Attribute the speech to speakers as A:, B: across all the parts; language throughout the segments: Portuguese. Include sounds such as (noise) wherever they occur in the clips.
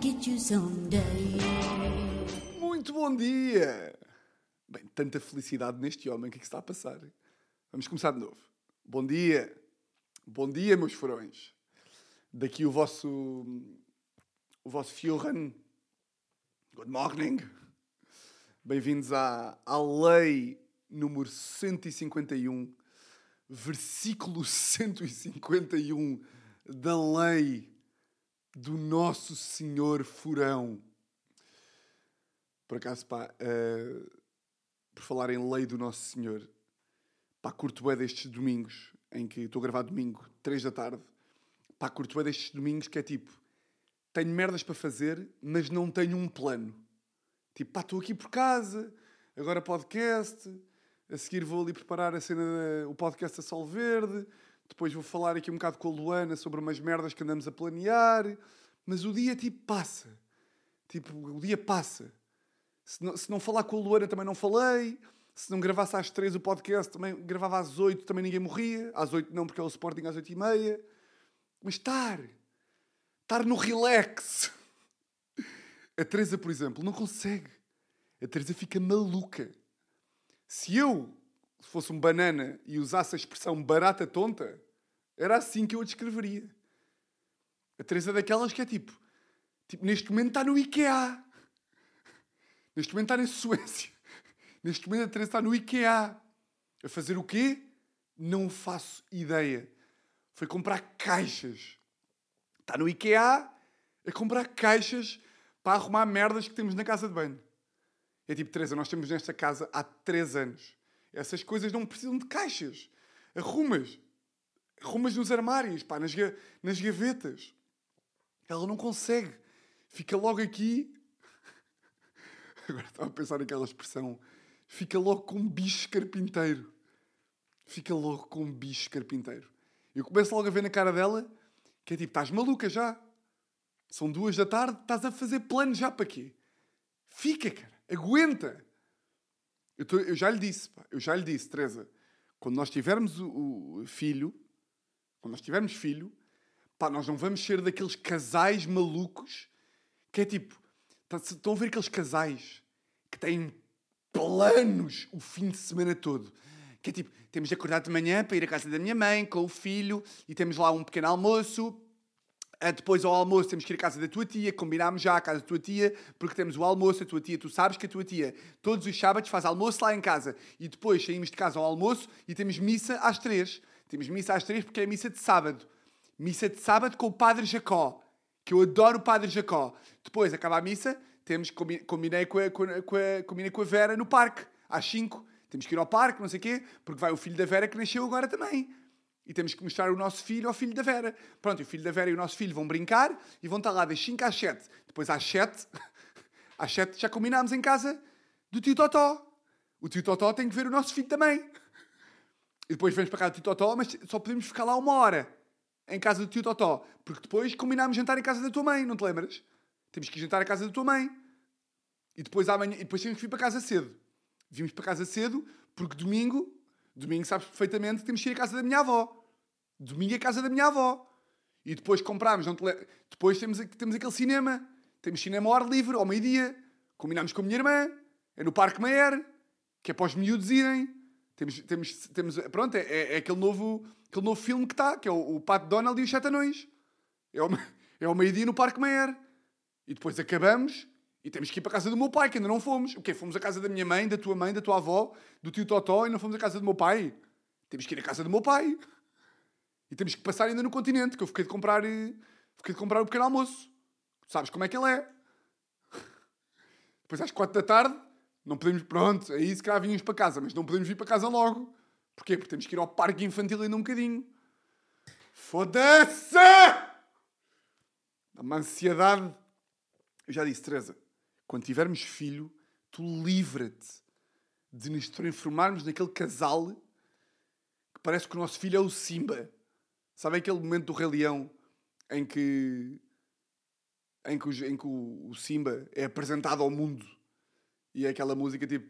A: get you someday.
B: Muito bom dia! Bem, tanta felicidade neste homem, o que é que está a passar? Vamos começar de novo. Bom dia! Bom dia, meus furões! Daqui o vosso. o vosso Fioran. Good morning! Bem-vindos à, à lei número 151, versículo 151 da lei do Nosso Senhor Furão. Por acaso, pá, eh, por falar em lei do Nosso Senhor, pá, curto é destes domingos, em que estou a gravar domingo, 3 da tarde, pá, curto é destes domingos que é tipo, tenho merdas para fazer, mas não tenho um plano. Tipo, pá, estou aqui por casa, agora podcast, a seguir vou ali preparar a cena, da- o podcast da Sol Verde, depois vou falar aqui um bocado com a Luana sobre umas merdas que andamos a planear, mas o dia, tipo, passa. Tipo, o dia passa. Se não, se não falar com a Luana, também não falei. Se não gravasse às três o podcast, também gravava às oito, também ninguém morria. Às oito não, porque é o Sporting às oito e meia. Mas estar. Estar no relax. (laughs) A Teresa, por exemplo, não consegue. A Teresa fica maluca. Se eu fosse um banana e usasse a expressão barata tonta, era assim que eu a descreveria. A Teresa é daquelas que é tipo, tipo, neste momento está no IKEA. Neste momento está na Suécia. (laughs) Neste momento a Teresa está no IKEA. A fazer o quê? Não faço ideia. Foi comprar caixas. Está no IKEA a comprar caixas para arrumar merdas que temos na casa de banho. É tipo, Teresa, nós temos nesta casa há três anos. Essas coisas não precisam de caixas. Arrumas. Arrumas nos armários, pá, nas, nas gavetas. Ela não consegue. Fica logo aqui. (laughs) Agora estava a pensar naquela expressão. Fica logo com um bicho carpinteiro. Fica logo com um bicho carpinteiro. Eu começo logo a ver na cara dela que é tipo, estás maluca já. São duas da tarde, estás a fazer plano já para quê? Fica, cara. Aguenta. Eu, tô- eu já lhe disse, pá, eu já lhe disse, Teresa, quando nós tivermos o, o filho, quando nós tivermos filho, pá, nós não vamos ser daqueles casais malucos que é tipo, tá- estão a ver aqueles casais que têm planos o fim de semana todo. Que é tipo, temos de acordar de manhã para ir à casa da minha mãe com o filho e temos lá um pequeno almoço. Ah, Depois ao almoço temos que ir à casa da tua tia, combinámos já à casa da tua tia, porque temos o almoço, a tua tia, tu sabes que a tua tia todos os sábados faz almoço lá em casa. E depois saímos de casa ao almoço e temos missa às três. Temos missa às três porque é missa de sábado. Missa de sábado com o Padre Jacó, que eu adoro o Padre Jacó. Depois acaba a missa, temos, combi- combinei, com a, com, a, com a- combinei com a Vera no parque, às 5. Temos que ir ao parque, não sei o quê, porque vai o filho da Vera que nasceu agora também. E temos que mostrar o nosso filho ao filho da Vera. Pronto, e o filho da Vera e o nosso filho vão brincar e vão estar lá das 5 às 7. Depois às 7, (laughs) às 7 já combinámos em casa do tio Totó. O tio Totó tem que ver o nosso filho também. E depois vamos para casa do tio Totó, mas só podemos ficar lá uma hora em casa do tio Totó. Porque depois combinámos jantar em casa da tua mãe, não te lembras? Temos que jantar em casa da tua mãe. E depois amanhã, e depois temos que vir para casa cedo. Vimos para casa cedo porque domingo, domingo sabes perfeitamente que temos que ir à casa da minha avó. Domingo é a casa da minha avó. E depois comprámos, não te le- depois temos, temos aquele cinema. Temos cinema ao ar livre, ao meio-dia. Combinámos com a minha irmã. É no Parque Meyer, que é para os miúdos irem. Temos, temos, temos, pronto, é, é- aquele, novo, aquele novo filme que está, que é o, o Pato Donald e os Sete Anões. É ao, é ao meio-dia no Parque Meyer. E depois acabamos e temos que ir para a casa do meu pai, que ainda não fomos. O quê? Fomos à casa da minha mãe, da tua mãe, da tua avó, do tio Totó e não fomos à casa do meu pai. Temos que ir à casa do meu pai. E temos que passar ainda no continente, que eu fiquei de comprar, eh, fiquei de comprar o pequeno almoço. Sabes como é que ele é? Depois às quatro da tarde, não podemos, pronto, aí se calhar vínhamos para casa, mas não podemos vir para casa logo. Porquê? Porque temos que ir ao parque infantil ainda um bocadinho. Foda-se! Dá uma ansiedade. Eu já disse, Teresa, quando tivermos filho, tu livra-te de nos transformarmos naquele casal que parece que o nosso filho é o Simba. Sabe aquele momento do Rei Leão em que, em que, em que o, o Simba é apresentado ao mundo e é aquela música tipo.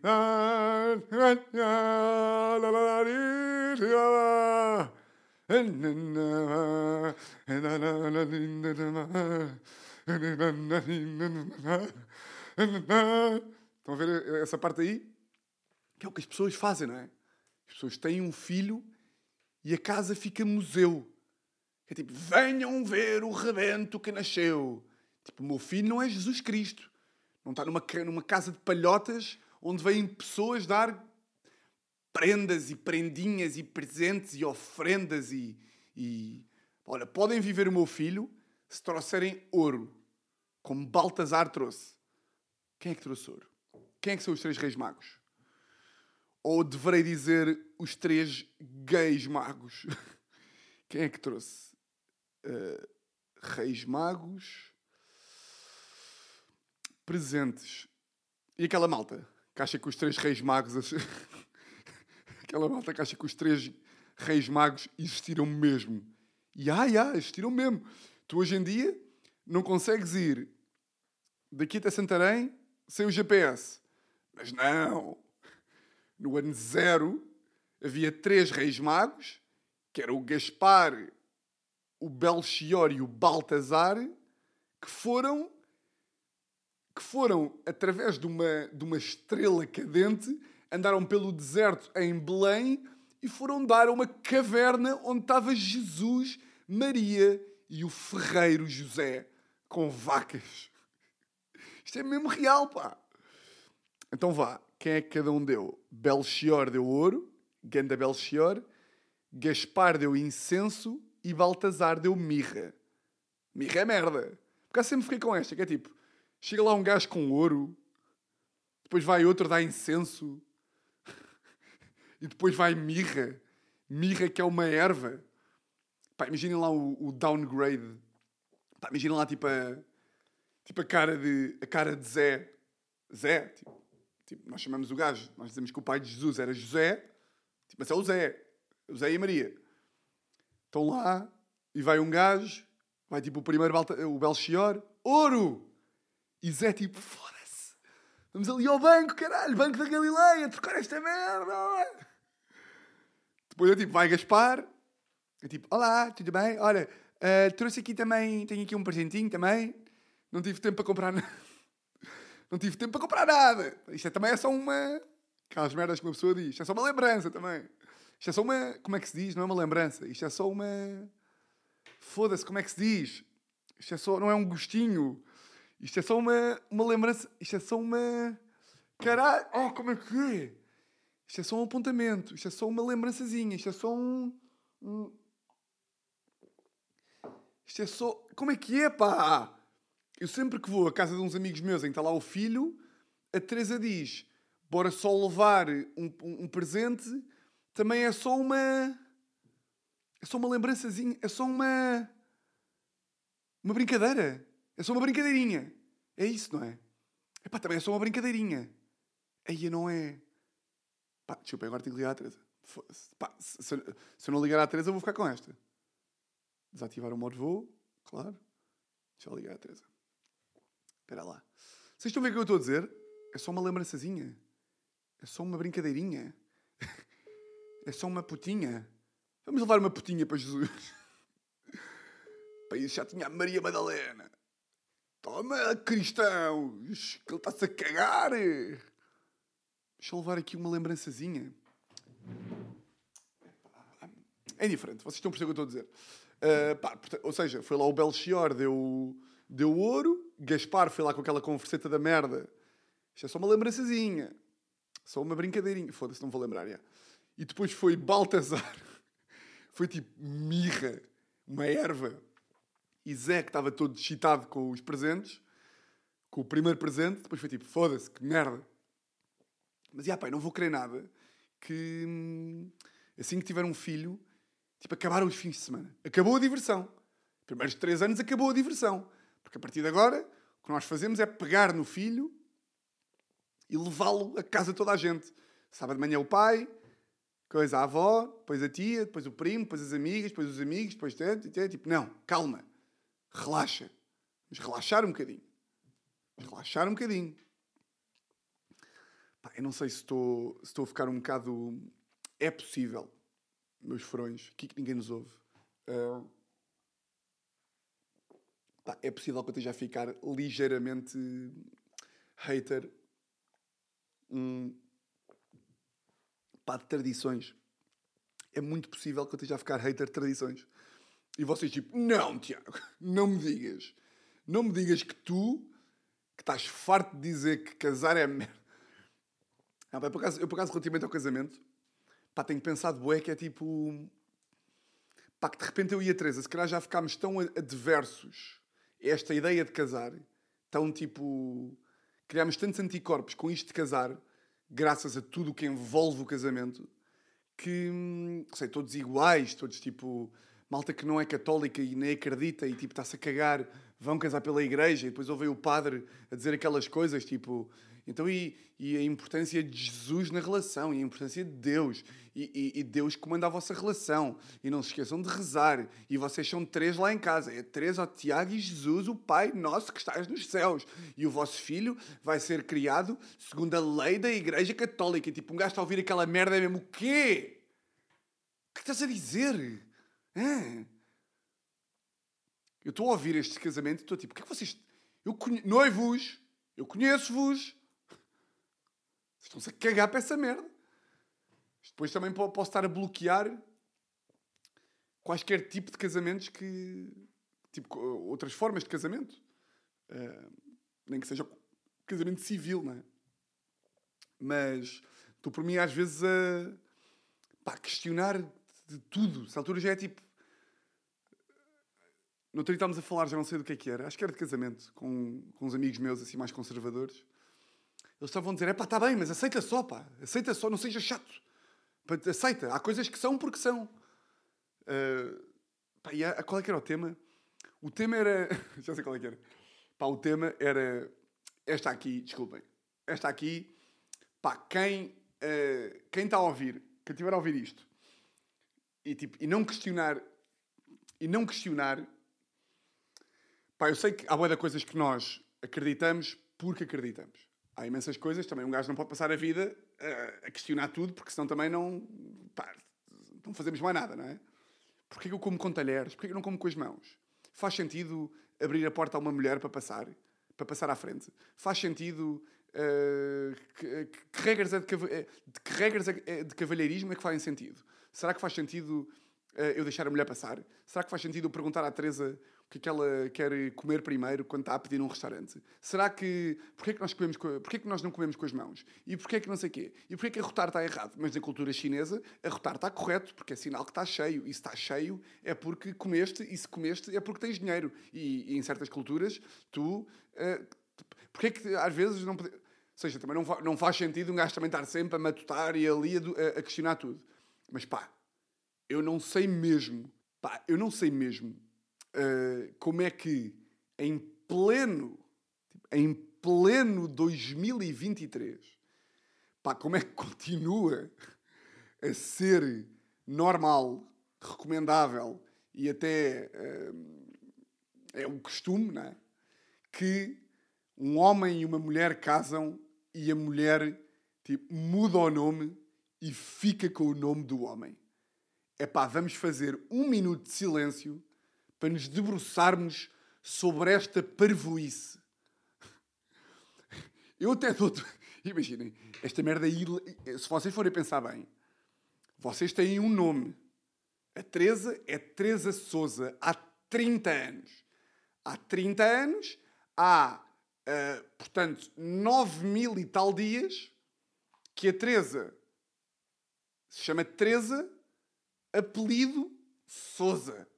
B: Estão a ver essa parte aí? Que é o que as pessoas fazem, não é? As pessoas têm um filho e a casa fica museu. É tipo, venham ver o rebento que nasceu. Tipo, o meu filho não é Jesus Cristo. Não está numa, numa casa de palhotas onde vêm pessoas dar prendas e prendinhas e presentes e ofrendas e, e... Olha, podem viver o meu filho se trouxerem ouro, como Baltazar trouxe. Quem é que trouxe ouro? Quem é que são os três reis magos? Ou deverei dizer os três gays magos? (laughs) Quem é que trouxe? Uh, reis magos presentes. E aquela malta que acha que os três reis magos. (laughs) aquela malta que acha que os três reis magos existiram mesmo. E ai, ai, existiram mesmo. Tu hoje em dia não consegues ir daqui até Santarém sem o GPS. Mas não. No ano zero havia três reis magos, que eram o Gaspar, o Belchior e o Baltazar, que foram que foram, através de uma, de uma estrela cadente, andaram pelo deserto em Belém e foram dar a uma caverna onde estava Jesus, Maria e o ferreiro José com vacas. Isto é mesmo real, pá. Então vá, quem é que cada um deu? Belchior deu ouro, Ganda Belchior, Gaspar deu incenso e Baltazar deu mirra. Mirra é merda. Porque eu sempre fiquei com esta, que é tipo, Chega lá um gajo com ouro, depois vai outro dar incenso, (laughs) e depois vai mirra. Mirra que é uma erva. Pá, imaginem lá o, o downgrade. Pá, imaginem lá tipo a, tipo a cara de a cara de Zé. Zé, tipo, tipo, nós chamamos o gajo, nós dizemos que o pai de Jesus era José, tipo, mas é o Zé, o Zé e a Maria. Estão lá e vai um gajo, vai tipo o primeiro o Belchior, ouro! E Zé tipo, foda-se. Vamos ali ao banco, caralho, Banco da Galileia, trocar esta merda. Depois eu tipo, vai Gaspar. Eu tipo, olá, tudo bem? Olha, uh, trouxe aqui também, tenho aqui um presentinho também. Não tive tempo para comprar nada. Não tive tempo para comprar nada. Isto é, também é só uma... Aquelas merdas que uma pessoa diz. Isto é só uma lembrança também. Isto é só uma... Como é que se diz? Não é uma lembrança. Isto é só uma... Foda-se, como é que se diz? Isto é só... Não é um gostinho. Isto é só uma, uma lembrança. Isto é só uma. Caralho! Oh, como é que é? Isto é só um apontamento. Isto é só uma lembrançazinha. Isto é só um. um... Isto é só. Como é que é, pá? Eu sempre que vou à casa de uns amigos meus em que está lá o filho, a Teresa diz: bora só levar um, um, presente. Também é só uma. É só uma lembrançazinha. É só uma. Uma brincadeira. É só uma brincadeirinha. É isso, não é? Epá, também é só uma brincadeirinha. Aí não é. Pá, desculpa, agora tenho que ligar à Teresa. Pá, se, se, se, eu não ligar à Teresa, eu vou ficar com esta. Desativar o modo voo, claro. Deixa eu ligar à Teresa. Espera lá. Vocês estão a ver o que eu estou a dizer? É só uma lembrançazinha. É só uma brincadeirinha. (laughs) é só uma putinha. Vamos levar uma putinha para Jesus. (laughs) para isso já tinha a Maria Madalena. Toma, cristão! Que ele está-se a cagar! Deixa eu levar aqui uma lembrançazinha. É diferente, vocês estão a perceber o que eu estou a dizer. Uh, pá, ou seja, foi lá o Belchior, deu, deu ouro, Gaspar foi lá com aquela converseta da merda. Isto é só uma lembrançazinha. Só uma brincadeirinha. Foda-se, não vou lembrar, já. E depois foi Baltazar. (laughs) foi tipo mirra, uma erva e Zé, que estava todo excitado com os presentes, com o primeiro presente, depois foi tipo, foda-se, que merda. Mas, já, pai, não vou querer nada que, hum, assim que tiver um filho, tipo, acabaram os fins de semana. Acabou a diversão. Primeiros três anos acabou a diversão. Porque a partir de agora, o que nós fazemos é pegar no filho e levá-lo a casa de toda a gente. Sábado de manhã o pai, coisa a avó, depois a tia, depois o primo, depois as amigas, depois os amigos, depois... Tipo, não, calma relaxa. Vamos relaxar um bocadinho. Vamos relaxar um bocadinho. Pá, eu não sei se estou, se estou a ficar um bocado. É possível, meus frões, aqui que ninguém nos ouve. Uh... pá, é possível que eu esteja a ficar ligeiramente hater hum, pá, de tradições. É muito possível que eu esteja a ficar hater de tradições. E vocês tipo, não, Tiago, não me digas. Não me digas que tu, que estás farto de dizer que casar é merda. Não, pá, por acaso, eu, por acaso, relativamente ao casamento, pá, tenho pensado, bué, que é tipo... Pá, que de repente eu e a Teresa, se calhar já ficámos tão adversos esta ideia de casar, tão tipo... Criámos tantos anticorpos com isto de casar, graças a tudo o que envolve o casamento, que, hum, sei, todos iguais, todos tipo malta que não é católica e nem acredita e tipo está-se a cagar, vão casar pela igreja e depois ouvem o padre a dizer aquelas coisas tipo. Então, e, e a importância de Jesus na relação, e a importância de Deus, e, e, e, Deus comanda a vossa relação. E não se esqueçam de rezar. E vocês são três lá em casa: é três, ó Tiago e Jesus, o Pai nosso que estás nos céus. E o vosso filho vai ser criado segundo a lei da Igreja Católica. E tipo, um gajo está a ouvir aquela merda é mesmo: o quê? O que estás a dizer? É. Eu estou a ouvir este casamento e estou tipo, o que é que vocês. Eu conhe... Noivos, eu conheço-vos. Estão-se a cagar para essa merda. Depois também posso estar a bloquear quaisquer tipo de casamentos que. Tipo, outras formas de casamento. Uh, nem que seja casamento civil, não é? Mas estou por mim às vezes a pá, questionar de tudo. Essa altura já é tipo. No outro estávamos a falar, já não sei do que é que era. Acho que era de casamento, com, com uns amigos meus assim mais conservadores. Eles estavam a dizer: é pá, está bem, mas aceita só, pá. Aceita só, não seja chato. Aceita. Há coisas que são porque são. Uh, pá, e a, qual é que era o tema? O tema era. (laughs) já sei qual é que era. Pá, o tema era. Esta aqui, desculpem. Esta aqui, pá, quem, uh, quem está a ouvir, quem estiver a ouvir isto, e, tipo, e não questionar. E não questionar. Pá, eu sei que há boa coisas que nós acreditamos porque acreditamos. Há imensas coisas, também um gajo não pode passar a vida a, a questionar tudo, porque senão também não. Pá, não fazemos mais nada, não é? Porquê que eu como com talheres? Porquê que eu não como com as mãos? Faz sentido abrir a porta a uma mulher para passar? Para passar à frente? Faz sentido Uh, que, que, regras é de, que regras é de cavalheirismo é que fazem sentido? Será que faz sentido eu deixar a mulher passar? Será que faz sentido eu perguntar à Teresa que que ela quer comer primeiro quando está a pedir num restaurante? Será que... Porquê é que nós, comemos com, porquê é que nós não comemos com as mãos? E porquê é que não sei quê? E porquê é que arrotar está errado? Mas na cultura chinesa, arrotar está correto, porque é sinal que está cheio. E se está cheio é porque comeste, e se comeste é porque tens dinheiro. E, e em certas culturas, tu... Uh, porquê é que às vezes não... Ou seja, também não, não faz sentido um gajo também estar sempre a matutar e ali a, a questionar tudo. Mas pá, eu não sei mesmo, pá, eu não sei mesmo uh, como é que em pleno, tipo, em pleno 2023, pá, como é que (laughs) continua a ser normal, recomendável e até uh, é um costume, não é? Que um homem e uma mulher casam e a mulher tipo, muda o nome e fica com o nome do homem. É pá, vamos fazer um minuto de silêncio para nos debruçarmos sobre esta parvoíce. Eu até dou. (laughs) Imaginem, esta merda aí. Se vocês forem pensar bem, vocês têm um nome. A Teresa é Teresa Souza há 30 anos. Há 30 anos, há, uh, portanto, 9 mil e tal dias que a Teresa se chama Teresa, apelido Souza.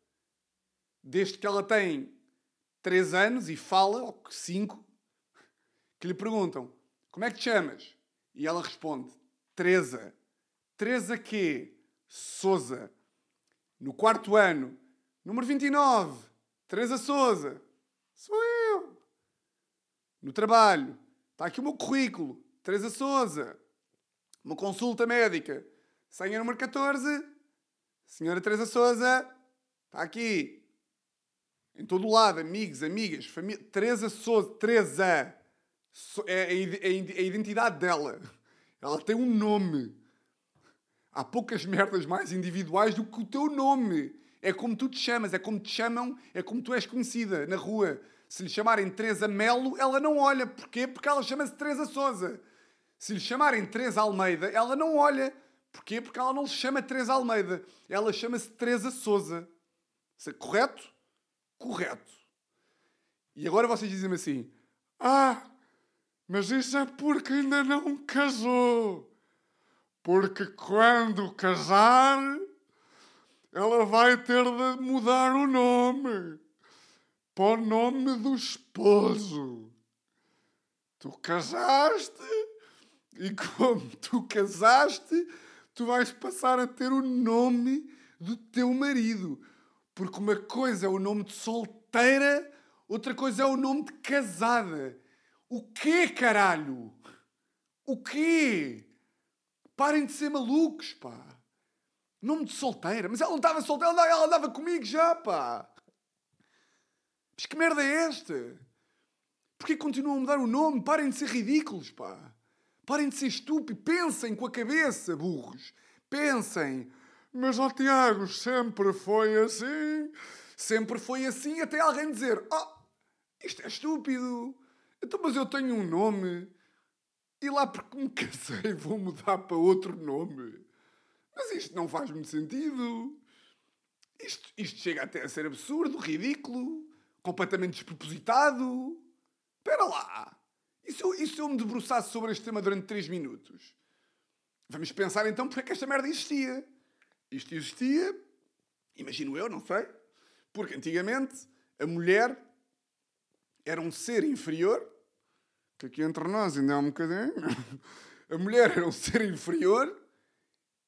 B: Desde que ela tem 3 anos e fala, ou 5, que lhe perguntam: Como é que te chamas? E ela responde: Teresa. Teresa quê? Souza. No quarto ano, número 29, Teresa Souza. Sou eu. No trabalho, está aqui o meu currículo. Teresa Souza. Uma consulta médica. Senha número 14, Senhora Teresa Souza, está aqui. Em todo lado, amigos, amigas, família. Teresa Souza, Teresa. É a identidade dela. Ela tem um nome. Há poucas merdas mais individuais do que o teu nome. É como tu te chamas, é como te chamam, é como tu és conhecida na rua. Se lhe chamarem Teresa Melo, ela não olha. Porquê? Porque ela chama-se Teresa Souza. Se lhe chamarem Teresa Almeida, ela não olha. Porquê? Porque ela não se chama Teresa Almeida. Ela chama-se Teresa Souza. Correto? Correto. E agora vocês dizem-me assim: Ah, mas isso é porque ainda não casou. Porque quando casar, ela vai ter de mudar o nome para o nome do esposo. Tu casaste e como tu casaste, tu vais passar a ter o nome do teu marido. Porque uma coisa é o nome de solteira, outra coisa é o nome de casada. O quê, caralho? O quê? Parem de ser malucos, pá. Nome de solteira. Mas ela não estava solteira, ela andava comigo já, pá. Mas que merda é esta? Porquê continuam a mudar o nome? Parem de ser ridículos, pá. Parem de ser estúpidos. Pensem com a cabeça, burros. Pensem. Mas, ó Tiago, sempre foi assim. Sempre foi assim até alguém dizer: Oh, isto é estúpido. Então, mas eu tenho um nome. E lá porque me (laughs) casei vou mudar para outro nome. Mas isto não faz muito sentido. Isto, isto chega até a ser absurdo, ridículo, completamente despropositado. Espera lá. E se, eu, e se eu me debruçasse sobre este tema durante 3 minutos? Vamos pensar então porque é que esta merda existia. Isto existia, imagino eu, não sei, porque antigamente a mulher era um ser inferior, que aqui entre nós ainda é um bocadinho. (laughs) A mulher era um ser inferior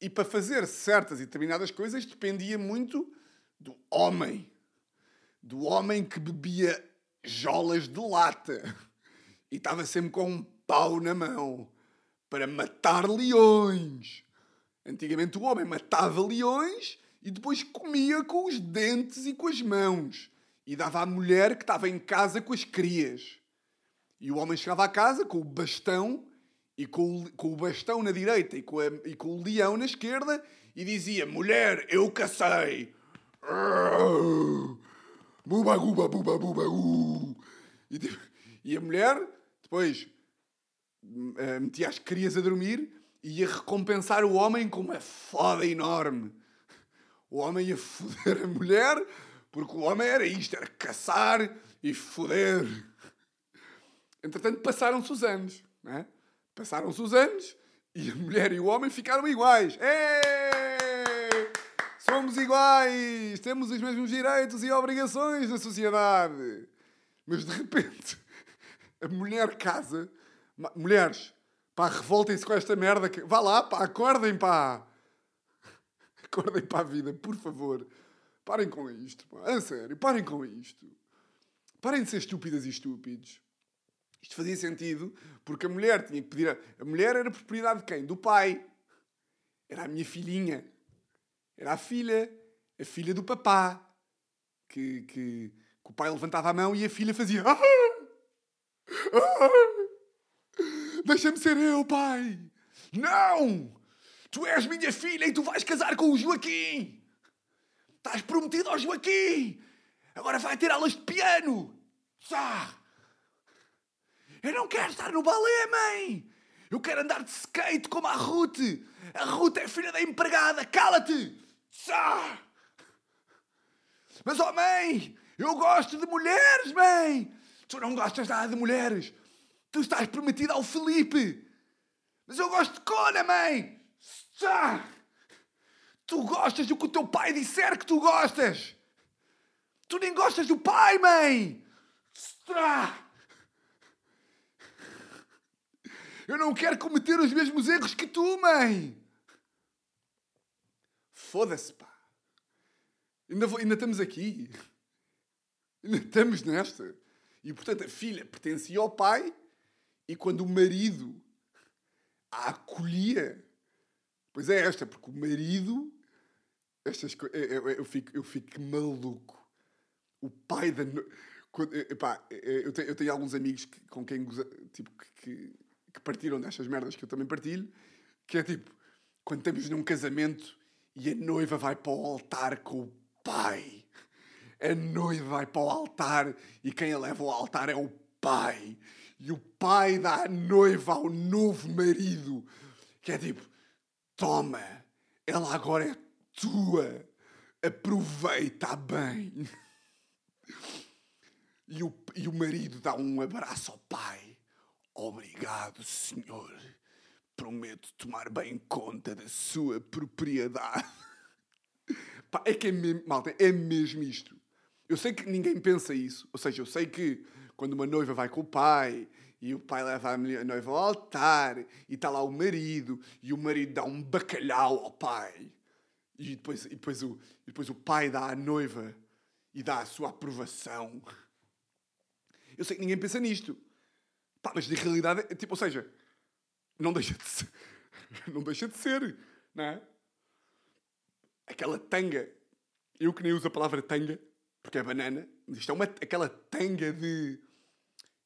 B: e para fazer certas e determinadas coisas dependia muito do homem. Do homem que bebia jolas de lata e estava sempre com um pau na mão para matar leões. Antigamente o homem matava leões e depois comia com os dentes e com as mãos e dava à mulher que estava em casa com as crias. E o homem chegava à casa com o bastão e com o, com o bastão na direita e com, a, e com o leão na esquerda e dizia: Mulher, eu cacei. (laughs) Buba, buba, buba, buba, uh. e, e a mulher depois uh, metia as crias a dormir ia recompensar o homem com uma foda enorme. O homem ia foder a mulher porque o homem era isto, era caçar e foder. Entretanto, passaram-se os anos. Não é? Passaram-se os anos e a mulher e o homem ficaram iguais. Ei! Somos iguais! Temos os mesmos direitos e obrigações na sociedade. Mas de repente, a mulher casa. Mulheres, pá, revoltem-se com esta merda. Que... Vá lá, pá, acordem, pá. Acordem para a vida, por favor. Parem com isto, pá. A sério, parem com isto. Parem de ser estúpidas e estúpidos. Isto fazia sentido porque a mulher tinha que pedir. A, a mulher era propriedade de quem? Do pai. Era a minha filhinha. Era a filha. A filha do papá. Que, que, que o pai levantava a mão e a filha fazia. Ah! Ah! Deixa-me ser eu, pai! Não! Tu és minha filha e tu vais casar com o Joaquim! Estás prometido ao Joaquim! Agora vai ter aulas de piano! Sá! Eu não quero estar no balé, mãe! Eu quero andar de skate como a Ruth! A Ruth é filha da empregada! Cala-te! Sá! Mas, oh mãe! Eu gosto de mulheres, mãe! Tu não gostas nada de mulheres! Tu estás prometida ao Felipe! Mas eu gosto de Cona, mãe! Tu gostas do que o teu pai disser que tu gostas. Tu nem gostas do pai, mãe. Eu não quero cometer os mesmos erros que tu, mãe. Foda-se, pá. Ainda, vou, ainda estamos aqui. Ainda estamos nesta. E, portanto, a filha pertencia ao pai e quando o marido a acolhia, pois é esta, porque o marido estas coisas. Eu, eu, fico, eu fico maluco. O pai da. Quando, epá, eu, tenho, eu tenho alguns amigos que, com quem tipo, que, que, partiram destas merdas que eu também partilho, que é tipo, quando estamos num casamento e a noiva vai para o altar com o pai. A noiva vai para o altar e quem a leva ao altar é o pai. E o pai dá a noiva ao novo marido. Que é tipo: toma, ela agora é tua. Aproveita bem. (laughs) E o, e o marido dá um abraço ao pai. Obrigado, senhor. Prometo tomar bem conta da sua propriedade. (laughs) É que é mesmo, malta, é mesmo isto. Eu sei que ninguém pensa isso. Ou seja, eu sei que quando uma noiva vai com o pai e o pai leva a noiva ao altar e está lá o marido e o marido dá um bacalhau ao pai e depois, e depois, o, e depois o pai dá à noiva e dá a sua aprovação. Eu sei que ninguém pensa nisto. Pá, mas na realidade, é, tipo, ou seja, não deixa de ser. (laughs) Não deixa de ser, não é? Aquela tanga. Eu que nem uso a palavra tanga, porque é banana, mas isto é uma, aquela tanga de.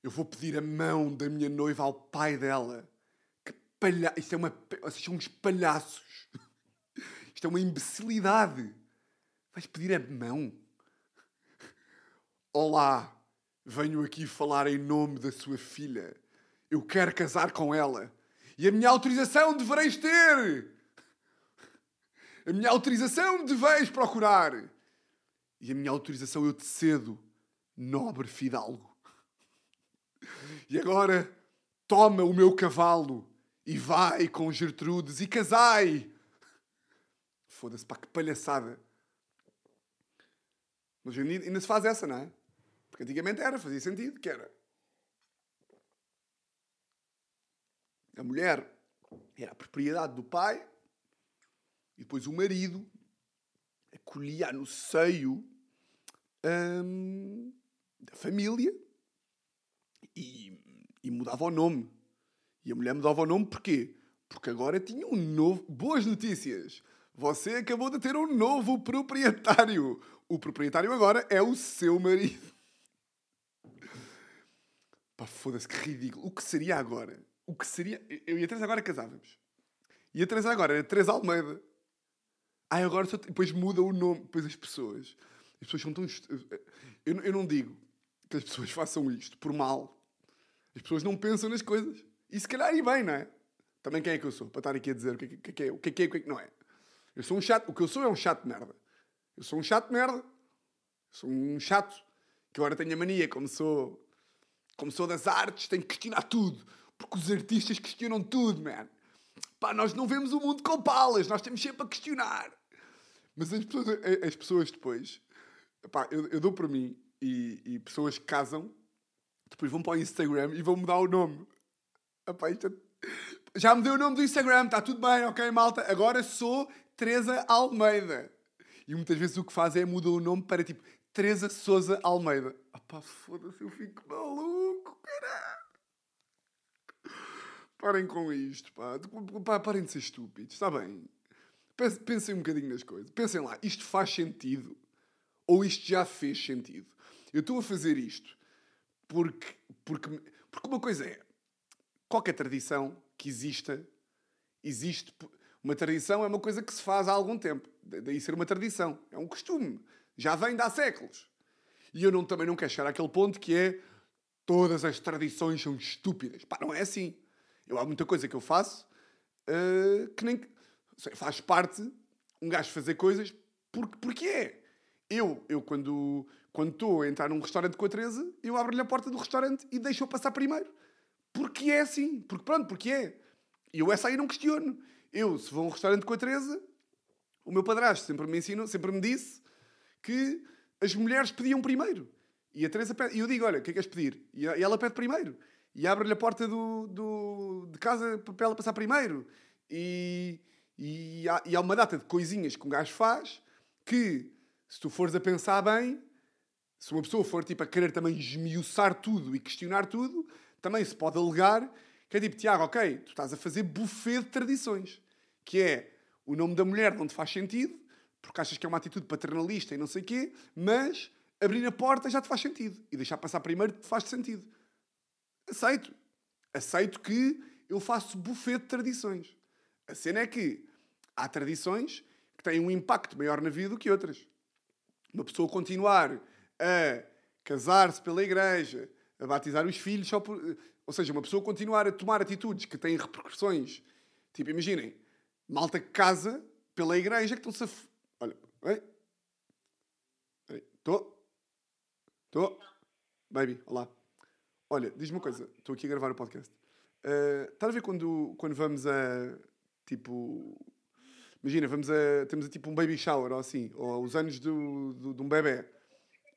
B: Eu vou pedir a mão da minha noiva ao pai dela. Que palha... Isto é uma. Vocês são uns palhaços. (laughs) Isto é uma imbecilidade. Vais pedir a mão? Olá, venho aqui falar em nome da sua filha. Eu quero casar com ela. E a minha autorização devereis ter. A minha autorização deveis procurar. E a minha autorização eu te cedo, nobre fidalgo. E agora, toma o meu cavalo e vai com Gertrudes e casai. Foda-se, pá, que palhaçada. Mas ainda se faz essa, não é? Porque antigamente era, fazia sentido, que era. A mulher era a propriedade do pai e depois o marido acolhia no seio hum, da família e, e, mudava o nome. E a mulher mudava o nome porquê? Porque agora tinha um novo. Boas notícias! Você acabou de ter um novo proprietário. O proprietário agora é o seu marido. Pá, foda-se, que ridículo. O que seria agora? O que seria. Eu e a Teresa agora casávamos. E a Teresa agora era Teresa Almeida. Ai, agora só... depois muda o nome. Depois as pessoas. As pessoas são tão. Eu, eu não digo que as pessoas façam isto por mal. As pessoas não pensam nas coisas. E se calhar e bem, não é? Também quem é que eu sou? Para estar aqui a dizer o que é que é, o que é, que é, o que é que não é. Eu sou um chato. O que eu sou é um chato de merda. Eu sou um chato de merda. Eu sou um chato que agora tenho a mania, como sou, como sou das artes, tenho que questionar tudo. Porque os artistas questionam tudo, man. Pá, nós não vemos o mundo com palas, nós temos sempre a questionar. Mas as pessoas, as pessoas depois, pá, eu, eu dou para mim e, e, pessoas que casam, depois vão para o Instagram e vão mudar o nome. Epá, isto é... Já mudei o nome do Instagram, está tudo bem, ok, malta? Agora sou Teresa Almeida. E muitas vezes o que faz é mudar o nome para tipo Teresa Souza Almeida. Ah foda-se, eu fico maluco, caralho. Parem com isto, pá. pá. Parem de ser estúpidos, está bem? Pensem um bocadinho nas coisas. Pensem lá, isto faz sentido? Ou isto já fez sentido? Eu estou a fazer isto porque, porque, porque uma coisa é, qualquer tradição que exista, existe. Uma tradição é uma coisa que se faz há algum tempo. Daí ser uma tradição. É um costume. Já vem de há séculos. E eu não, também não quero chegar àquele ponto que é todas as tradições são estúpidas. Pá, não é assim. Eu há muita coisa que eu faço uh, que nem. Sei, faz parte um gajo fazer coisas porque, porque é. Eu, eu quando quando estou a entrar num restaurante com a Teresa, eu abro-lhe a porta do restaurante e deixo-a passar primeiro. Porque é assim. Porque pronto, porque é. E eu essa aí não questiono. Eu, se vou a um restaurante com a Teresa, o meu padrasto sempre me ensinou, sempre me disse que as mulheres pediam primeiro. E a Teresa pede. E eu digo, olha, o que é que queres pedir? E ela pede primeiro. E abre-lhe a porta do, do, de casa para ela passar primeiro. E, e, há, e há uma data de coisinhas que um gajo faz que, se tu fores a pensar bem, se uma pessoa for tipo, a querer também esmiuçar tudo e questionar tudo, também se pode alegar que é tipo, Tiago, ok, tu estás a fazer buffet de tradições. Que é, o nome da mulher não te faz sentido, porque achas que é uma atitude paternalista e não sei o quê, mas abrir a porta já te faz sentido. E deixar passar primeiro te faz sentido. Aceito. Aceito que eu faço buffet de tradições. A cena é que há tradições que têm um impacto maior na vida do que outras. Uma pessoa continuar a casar-se pela igreja, a batizar os filhos só por. Ou seja, uma pessoa continuar a tomar atitudes que têm repercussões. Tipo, imaginem, malta que casa pela igreja que estão-se a. Olha, ei. Estou? Estou? Baby, olá. Olha, diz-me uma coisa, estou aqui a gravar o podcast. Uh, estás a ver quando, quando vamos a. Tipo. Imagina, vamos a. Temos a, tipo um baby shower ou assim, ou os anos do, do, de um bebê,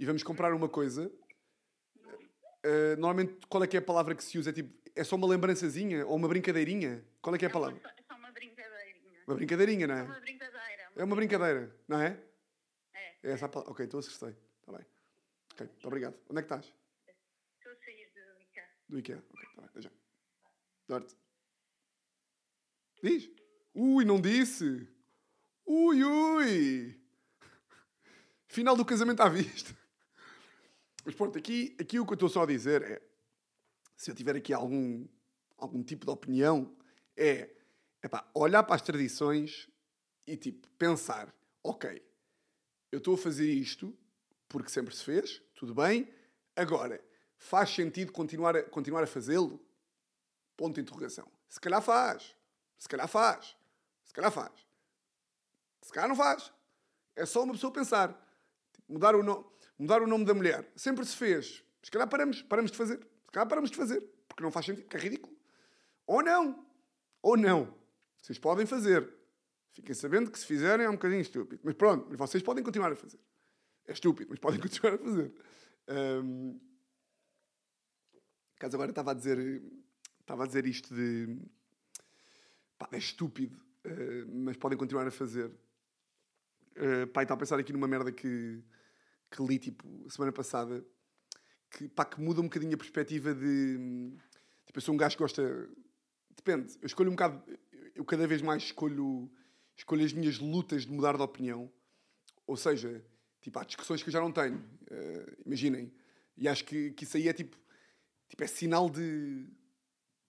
B: e vamos comprar uma coisa. Uh, normalmente, qual é que é a palavra que se usa? É, tipo, é só uma lembrançazinha ou uma brincadeirinha? Qual é que é a palavra?
C: É só uma brincadeirinha.
B: Uma brincadeirinha, não
C: É
B: é?
C: uma brincadeira.
B: É uma brincadeira, não é?
C: É.
B: É essa a palavra. Ok, então acertei. Está bem. Ok, muito obrigado. Onde é que estás?
C: Estou a sair do ICA.
B: Do IKEA. Ok, está bem, até já. Diz. Ui, não disse. Ui, ui. Final do casamento à vista. Mas pronto, aqui, aqui o que eu estou só a dizer é, se eu tiver aqui algum, algum tipo de opinião, é, epá, olhar para as tradições e tipo, pensar, ok, eu estou a fazer isto porque sempre se fez, tudo bem, agora, faz sentido continuar a, continuar a fazê-lo? Ponto de interrogação. Se calhar faz. Se calhar faz. Se calhar faz. Se calhar não faz. É só uma pessoa pensar. Mudar o, no... Mudar o nome da mulher. Sempre se fez. Se calhar paramos, paramos de fazer. Se calhar paramos de fazer. Porque não faz sentido, porque é ridículo. Ou não. Ou não. Vocês podem fazer. Fiquem sabendo que se fizerem é um bocadinho estúpido. Mas pronto, mas vocês podem continuar a fazer. É estúpido, mas podem (laughs) continuar a fazer. Ahm, Caso agora estava a dizer, estava a dizer isto de pá, é estúpido, eh, mas podem continuar a fazer. Uh, pá, estava a pensar aqui numa merda que, que li tipo semana passada que, pá, que muda um bocadinho a perspectiva de tipo, eu sou um gajo que gosta depende, eu escolho um bocado eu cada vez mais escolho escolho as minhas lutas de mudar de opinião ou seja, tipo, há discussões que eu já não tenho Uh, imaginem, e acho que, que isso aí é tipo tipo, é sinal de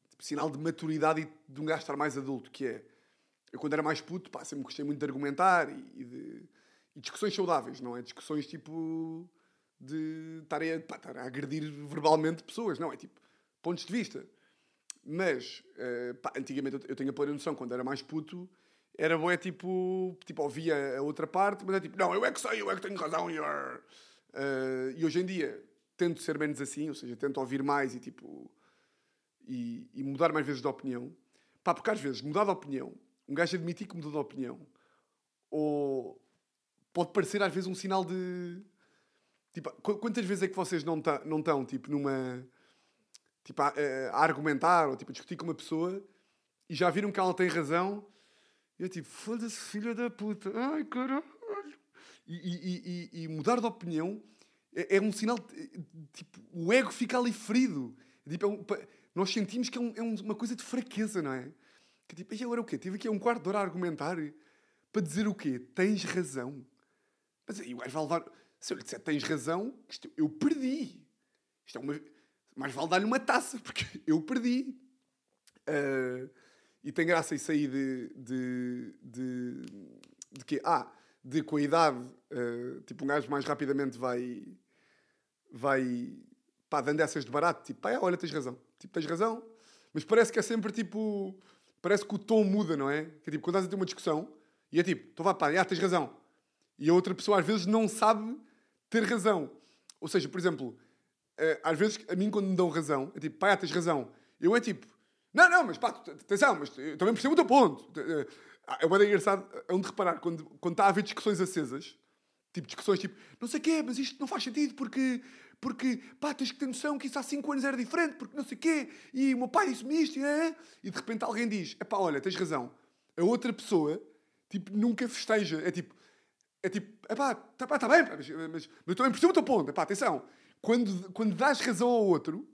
B: tipo, sinal de maturidade e de um gajo estar mais adulto, que é eu quando era mais puto, pá, sempre gostei muito de argumentar e, e de e discussões saudáveis, não é? Discussões tipo de estar a, pá, a agredir verbalmente pessoas, não é? Tipo, pontos de vista. Mas, eh, pá, antigamente eu- tenho a plena noção, quando era mais puto, era boé tipo, tipo, ouvia a outra parte, mas é tipo, não, eu é que sei, eu é que tenho razão. E, ar." Eh, e hoje em dia tento ser menos assim, ou seja, tento ouvir mais e tipo, e, e mudar mais vezes de opinião. Pá, porque às vezes mudar de opinião, um gajo admitir que mudou de opinião, ou pode parecer às vezes um sinal de. Tipo, qu- quantas vezes é que vocês não estão, tipo, numa. Tipo, a, a argumentar ou tipo, a discutir com uma pessoa e já viram que ela tem razão e eu tipo, foda-se, filha da puta, ai caralho. E, e- e- e mudar de opinião é, é um sinal. Tipo, o ego fica ali ferido. Tipo, é um- nós sentimos que é, um- é um- uma coisa de fraqueza, não é? Que tipo, e agora o quê? Tive aqui um quarto de hora a argumentar para dizer o quê? Tens razão. Mas aí o gajo vai levar. Se eu lhe disser tens razão, isto, eu perdi. Isto é uma. Mais vale dar-lhe uma taça, (laughs) porque eu perdi. Ah, e tem graça isso aí de. de, de, de quê? Ah, de com a idade, ah, tipo, um gajo mais rapidamente vai. vai. pá, dando essas de barato, tipo, é, olha, tens razão. Tipo, tens razão. Mas parece que é sempre tipo. parece que o tom muda, não é? Que é tipo, quando estás a ter uma discussão e é tipo, então vá, pá, já tens razão. E a outra pessoa às vezes não sabe ter razão. Ou seja, por exemplo, eh, às vezes a mim quando me dão razão, é tipo, pá, tens razão. Eu é tipo, não, não, mas pá, atenção, mas eu também percebo o teu ponto. Eh, É uma engraçado, é onde reparar, quando, quando está a haver discussões acesas, tipo discussões tipo, não sei o quê, mas isto não faz sentido porque, porque pá, tens que ter noção que isso há 5 anos era diferente, porque não sei o quê, e o meu pai disse-me isto, e, é? e de repente alguém diz, é pá, olha, tens razão. A outra pessoa, tipo, nunca festeja. É tipo, é tipo, é pá, tá, pá, tá bem, mas, mas, eu também percebo o teu ponto. É pá, atenção, quando, quando dás razão ao outro,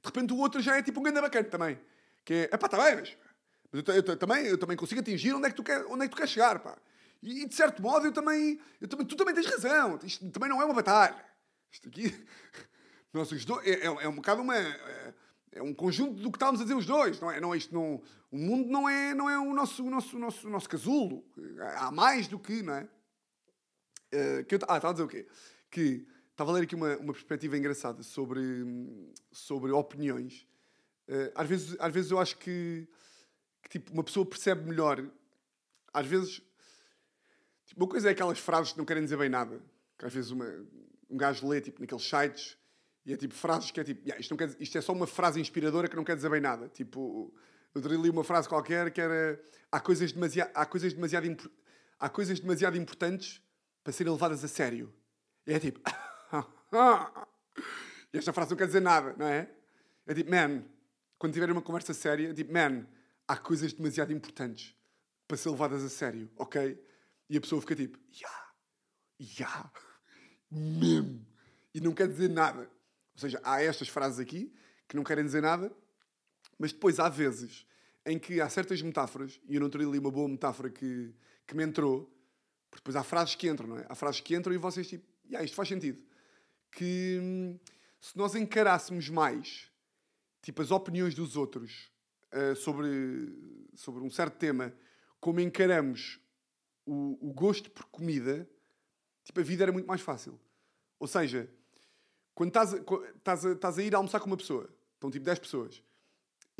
B: de repente o outro já é tipo um grande bacana também. Que é, pá, tá bem, mas, mas eu, eu ta- também, eu também consigo atingir onde é que tu, quer, onde é que tu queres chegar, pá. E, e, de certo modo eu também, eu também, tu também tens razão. Isto também não é uma batalha. Isto aqui, (laughs) nós os dois, é, é, é um bocado uma, é, É um conjunto do que estávamos a dizer os dois. Não é, não é isto, não, o mundo não é, não é o, nosso, o, nosso, o, nosso, o nosso casulo. Há mais do que, não é? Uh, que eu, ah, estava a dizer o quê? Que estava a ler aqui uma, uma perspectiva engraçada sobre, sobre opiniões. Uh, às, vezes, às vezes eu acho que, que tipo, uma pessoa percebe melhor. Às vezes. Tipo, uma coisa é aquelas frases que não querem dizer bem nada. Que às vezes uma, um gajo lê tipo, naqueles sites e é tipo frases que é tipo, yeah, isto, quer, isto é só uma frase inspiradora que não quer dizer bem nada. Tipo, eu li uma frase qualquer que era há coisas demasiado, há coisas demasiado, há coisas demasiado importantes para serem levadas a sério. E é tipo, (laughs) e esta frase não quer dizer nada, não é? É tipo, man, quando tiverem uma conversa séria, é tipo, man, há coisas demasiado importantes para ser levadas a sério, ok? E a pessoa fica tipo, yeah, yeah, mesmo. E não quer dizer nada. Ou seja, há estas frases aqui que não querem dizer nada, mas depois há vezes em que há certas metáforas, e eu não teria ali uma boa metáfora que, que me entrou, porque depois há frases que entram, não é? Há frases que entram e vocês tipo, yeah, isto faz sentido. Que hum, se nós encarássemos mais tipo, as opiniões dos outros uh, sobre, sobre um certo tema, como encaramos o, o gosto por comida, tipo, a vida era muito mais fácil. Ou seja, quando estás a, estás, a, estás a ir almoçar com uma pessoa, estão tipo 10 pessoas,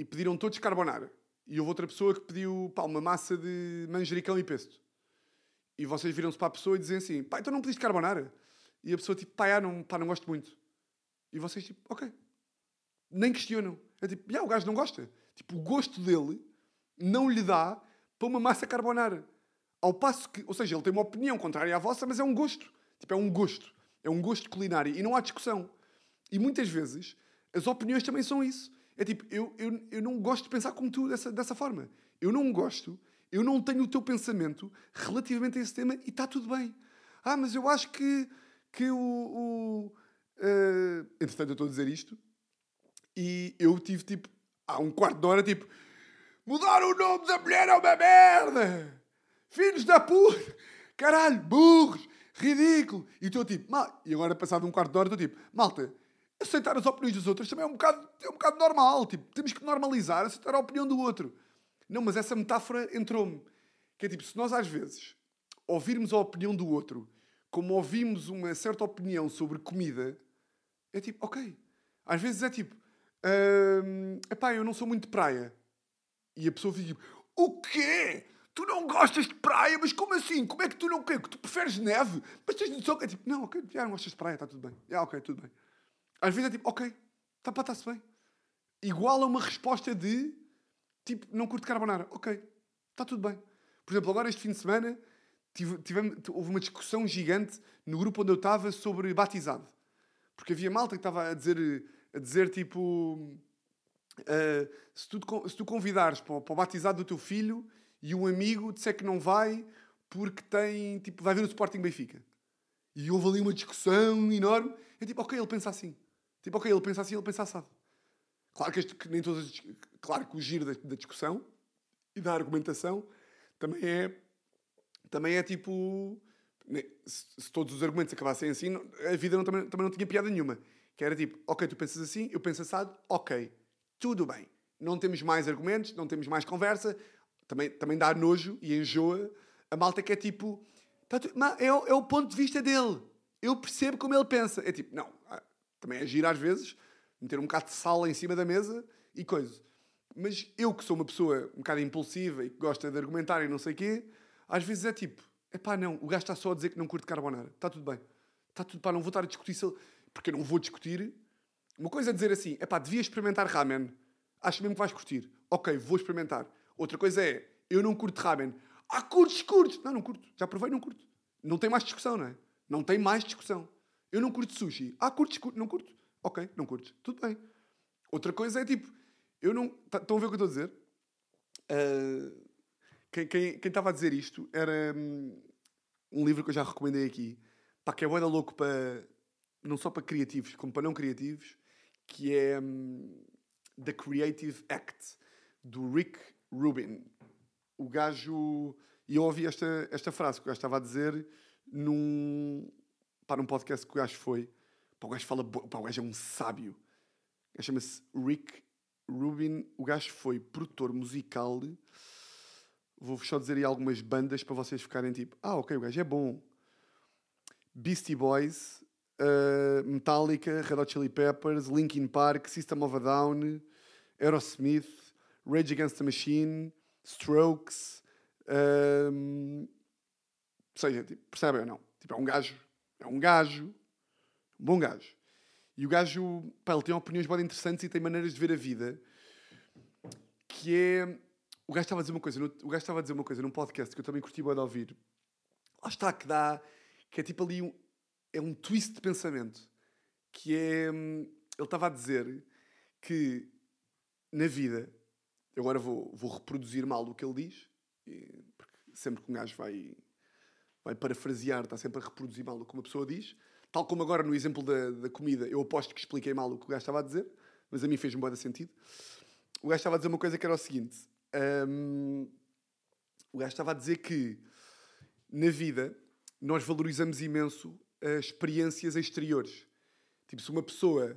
B: e pediram todos carbonara, e houve outra pessoa que pediu pá, uma massa de manjericão e pesto. E vocês viram-se para a pessoa e dizem assim: pá, então não pediste carbonara? E a pessoa tipo, pá, não, pá, não gosto muito. E vocês tipo, ok. Nem questionam. É tipo, yeah, o gajo não gosta. Tipo, o gosto dele não lhe dá para uma massa carbonara. Ao passo que, ou seja, ele tem uma opinião contrária à vossa, mas é um gosto. Tipo, é um gosto. É um gosto culinário e não há discussão. E muitas vezes as opiniões também são isso. É tipo, eu, eu, eu não gosto de pensar como tu dessa, dessa forma. Eu não gosto, eu não tenho o teu pensamento relativamente a esse tema e está tudo bem. Ah, mas eu acho que, que o. o uh... Entretanto, eu estou a dizer isto e eu tive tipo, há um quarto de hora, tipo, mudar o nome da mulher é uma merda! Filhos da puta! Caralho, burros! ridículo. E estou tipo, mal... e agora passado um quarto de hora estou tipo, malta, aceitar as opiniões dos outros também é um bocado, é um bocado normal. Tipo, temos que normalizar, aceitar a opinião do outro. Não, mas essa metáfora entrou-me. Que é tipo, se nós às vezes ouvirmos a opinião do outro como ouvimos uma certa opinião sobre comida, é tipo, ok. Às vezes é tipo, hum, epá, eu não sou muito de praia. E a pessoa fica tipo, o quê? Tu não gostas de praia, mas como assim? Como é que tu não quer? Que tu preferes neve? Mas tens noção que é tipo, não, ok, já não gostas de praia, está tudo bem. Já, ok, tudo bem. Às vezes é tipo, ok, está para estar-se bem. Igual a uma resposta de, tipo, não curto carbonara. Ok, está tudo bem. Por exemplo, agora este fim de semana tive, tivemos, houve uma discussão gigante no grupo onde eu estava sobre batizado. Porque havia malta que estava a dizer, a dizer tipo, uh, se, tu, se tu convidares para o, para o batizado do teu filho e um amigo disser que não vai porque tem, tipo, vai ver o Sporting Benfica. E houve ali uma discussão enorme. É tipo, ok, ele pensa assim. Tipo, ok, ele pensa assim, ele pensa assado. Claro que, este, que nem todas, claro que o giro da, da, discussão e da argumentação também é, também é tipo, se, se todos os argumentos acabassem assim, a vida não, também, também não tinha piada nenhuma. Que era tipo, ok, tu pensas assim, eu penso assado, ok, tudo bem. Não temos mais argumentos, não temos mais conversa, também, também dá nojo e enjoa a malta que é tipo. Tá é, o, é o ponto de vista dele. Eu percebo como ele pensa. É tipo, não. Também é giro às vezes meter um bocado de sal em cima da mesa e coisa. Mas eu que sou uma pessoa um bocado impulsiva e que gosta de argumentar e não sei o quê, às vezes é tipo, é pá, não, o gajo está só a dizer que não curte carbonara. Está tudo bem. Está tudo, pá, não vou estar a discutir se ele... Porque eu não vou discutir. Uma coisa é dizer assim, é pá, devia experimentar ramen. Acho mesmo que vais curtir. Ok, vou experimentar. Outra coisa é, eu não curto ramen. Ah, curtes, curtes. Não, não curto. Já provei, não curto. Não tem mais discussão, não é? Não tem mais discussão. Eu não curto sushi. Ah, curtes, curto. Não curto. Ok, não curtes. Tudo bem. Outra coisa é tipo, eu não... Tá, estão a ver o que eu estou a dizer? Uh, quem, quem, quem estava a dizer isto era um, um, livro que eu já recomendei aqui. Pá, que é boa louco para... Não só para criativos, como para não criativos. Que é um, The Creative Act, do Rick Rubin. O gajo. E eu ouvi esta, esta frase que o gajo estava a dizer num. Para num podcast que o gajo foi. Pá, o gajo fala. Pá, o gajo é um sábio. O gajo chama-se Rick Rubin, o gajo foi produtor musical. Vou-vos só dizer aí algumas bandas para vocês ficarem tipo, ah, ok, o gajo é bom. Beastie Boys, uh, Metallica, Red Hot Chili Peppers, Linkin Park, System of a Down, Aerosmith, Rage Against the Machine, Strokes. Um, ou seja, tipo, percebem ou não? Tipo, é um gajo, é um gajo, um bom gajo. E o gajo, pá, ele tem opiniões bem interessantes e tem maneiras de ver a vida que é. O gajo estava a dizer uma coisa, no- o gajo estava a dizer uma coisa num podcast que eu também curti bem de ouvir. Lá está, que dá, que é tipo ali um, é um twist de pensamento. Que é, ele estava a dizer que na vida, agora vou, vou reproduzir mal o que ele diz, porque sempre que um gajo vai, vai parafrasear, está sempre a reproduzir mal o que uma pessoa diz. Tal como agora no exemplo da, da comida, eu aposto que expliquei mal o que o gajo estava a dizer, mas a mim fez-me bem sentido. O gajo estava a dizer uma coisa que era o seguinte: hum, o gajo estava a dizer que na vida nós valorizamos imenso as experiências exteriores. Tipo, se uma pessoa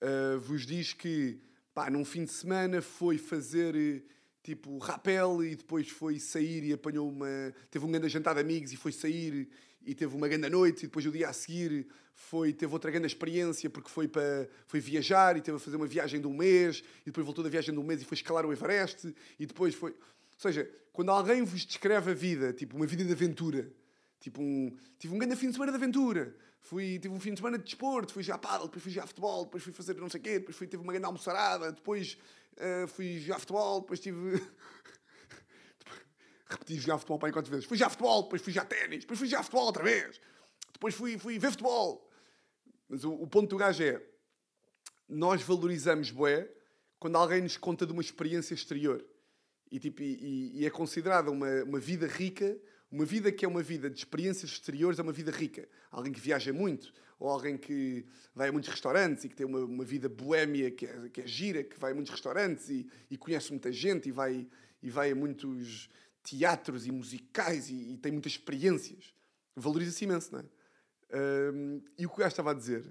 B: ah, vos diz que pá, num fim de semana foi fazer eh, tipo rapel e depois foi sair e apanhou uma. teve um grande jantar de amigos e foi sair e teve uma grande noite e depois o dia a seguir foi, teve outra grande experiência porque foi, para, foi viajar e teve a fazer uma viagem de um mês e depois voltou da viagem de um mês e foi escalar o Everest e depois foi. Ou seja, quando alguém vos descreve a vida, tipo uma vida de aventura, tipo um, tive um grande fim de semana de aventura, fui, tive um fim de semana de desporto, fui jogar paddle, depois fui jogar futebol, depois fui fazer não sei o quê, depois fui, tive uma grande almoçarada, depois eh, fui jogar futebol, depois tive... (laughs) Repeti jogar futebol para aí quantas vezes? Fui jogar futebol, depois fui jogar ténis, depois fui jogar futebol outra vez, depois fui, fui ver futebol. Mas o, o ponto do gajo é, nós valorizamos bué quando alguém nos conta de uma experiência exterior. E, tipo, e- e é considerada uma, uma vida rica, uma vida que é uma vida de experiências exteriores, é uma vida rica. Alguém que viaja muito, ou alguém que vai a muitos restaurantes e que tem uma, uma vida boémia que é, que é gira, que vai a muitos restaurantes e, e conhece muita gente e vai, e vai a muitos teatros e musicais e, e tem muitas experiências. Valoriza-se imenso, não é? Hum, e o que o gajo estava a dizer,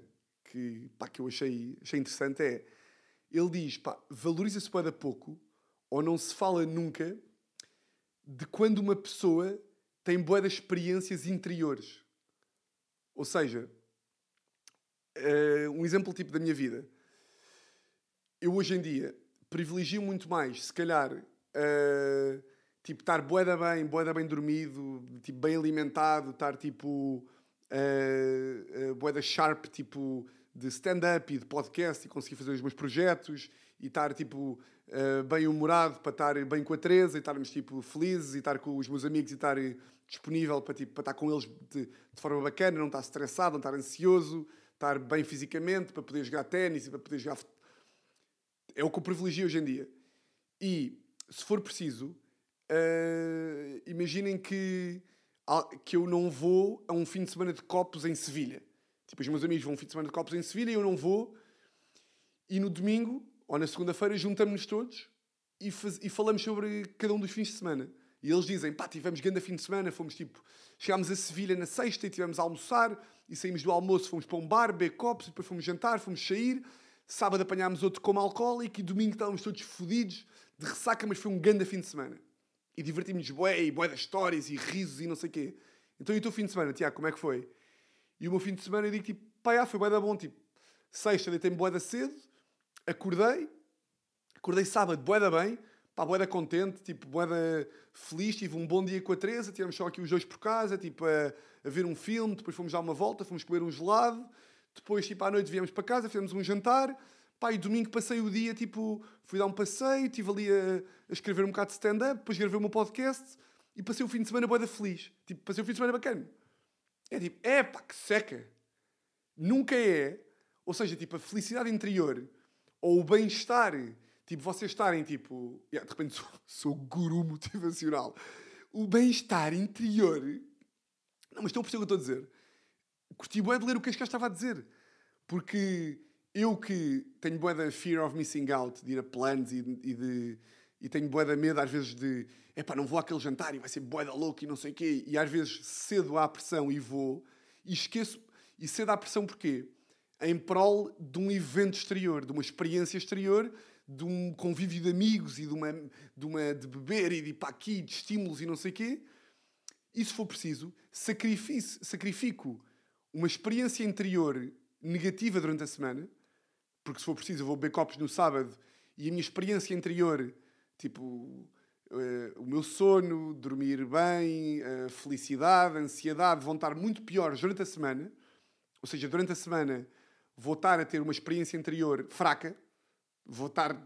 B: que, pá, que eu achei, achei interessante, é ele diz, pá, valoriza-se para pouco ou não se fala nunca de quando uma pessoa tem boas experiências interiores. Ou seja, eh, um exemplo tipo da minha vida. Eu hoje em dia privilegio muito mais, se calhar, eh, tipo, estar boeda bem, boeda bem dormido, tipo, bem alimentado, estar tipo uh, uh, boeda sharp, tipo, de stand-up e de podcast e conseguir fazer os meus projetos e estar, tipo, uh, bem humorado para estar bem com a Teresa e estarmos, tipo, felizes e estar com os meus amigos e estar disponível para, tipo, para estar com eles de, de forma bacana, não estar estressado, não estar ansioso, estar bem fisicamente para poder jogar ténis e para poder jogar... É o que eu privilegio hoje em dia. E, se for preciso, uh, imaginem que, que eu não vou a um fim de semana de copos em Sevilha. Tipo, os meus amigos vão um fim de semana de copos em Sevilha e eu não vou. E no domingo, ou na segunda-feira, juntamos-nos todos e, faz- e falamos sobre cada um dos fins de semana. E eles dizem, pá, tivemos grande fim de semana, fomos tipo, chegámos a Sevilha na sexta e tivemos a almoçar, e saímos do almoço, fomos para um bar, beber copos, depois fomos jantar, fomos sair, sábado apanhámos outro como alcoólico, e domingo estávamos todos fodidos, de ressaca, mas foi um grande fim de semana. E divertimos-nos bué, e bué das histórias, e risos, e não sei o quê. Então, e o teu fim de semana, Tiago, como é que foi? E o meu fim de semana eu digo tipo, pá, já, foi bué da bom, tipo, sexta deitei-me bué da cedo, acordei, acordei sábado bué da bem, pá, bué da contente, tipo, bué da feliz, tive um bom dia com a Teresa, tivemos só aqui os dois por casa, tipo, a, a ver um filme, depois fomos dar uma volta, fomos comer um gelado, depois, tipo, à noite viemos para casa, fizemos um jantar, pá, e domingo passei o dia, tipo, fui dar um passeio, estive ali a, a escrever um bocado de stand-up, depois gravei o meu podcast, e passei o fim de semana bué da feliz, tipo, passei o fim de semana bacana. É tipo, é pá, que seca. Nunca é. Ou seja, tipo, a felicidade interior ou o bem-estar, tipo, vocês estarem, tipo, yeah, de repente (laughs) sou, sou guru motivacional. O bem-estar interior. Não, mas estão a perceber o que eu estou a dizer? Curti bué de ler o que este gajo estava a dizer. Porque eu que tenho bué da fear of missing out, de ir a planos e, e de... E tenho bué da medo às vezes de... Epá, não vou àquele jantar e vai ser bué da louco e não sei o quê. E às vezes cedo à pressão e vou. E esqueço... E cedo à pressão porquê? Em prol de um evento exterior, de uma experiência exterior, de um convívio de amigos e de, uma, de, uma, de beber e de ir para aqui, de estímulos e não sei o quê. E se for preciso, sacrifico, sacrifico uma experiência interior negativa durante a semana, porque se for preciso eu vou beber copos no sábado e a minha experiência interior, tipo, eh, o meu sono, dormir bem, a felicidade, ansiedade vão estar muito piores durante a semana. Ou seja, durante a semana vou estar a ter uma experiência interior fraca, vou estar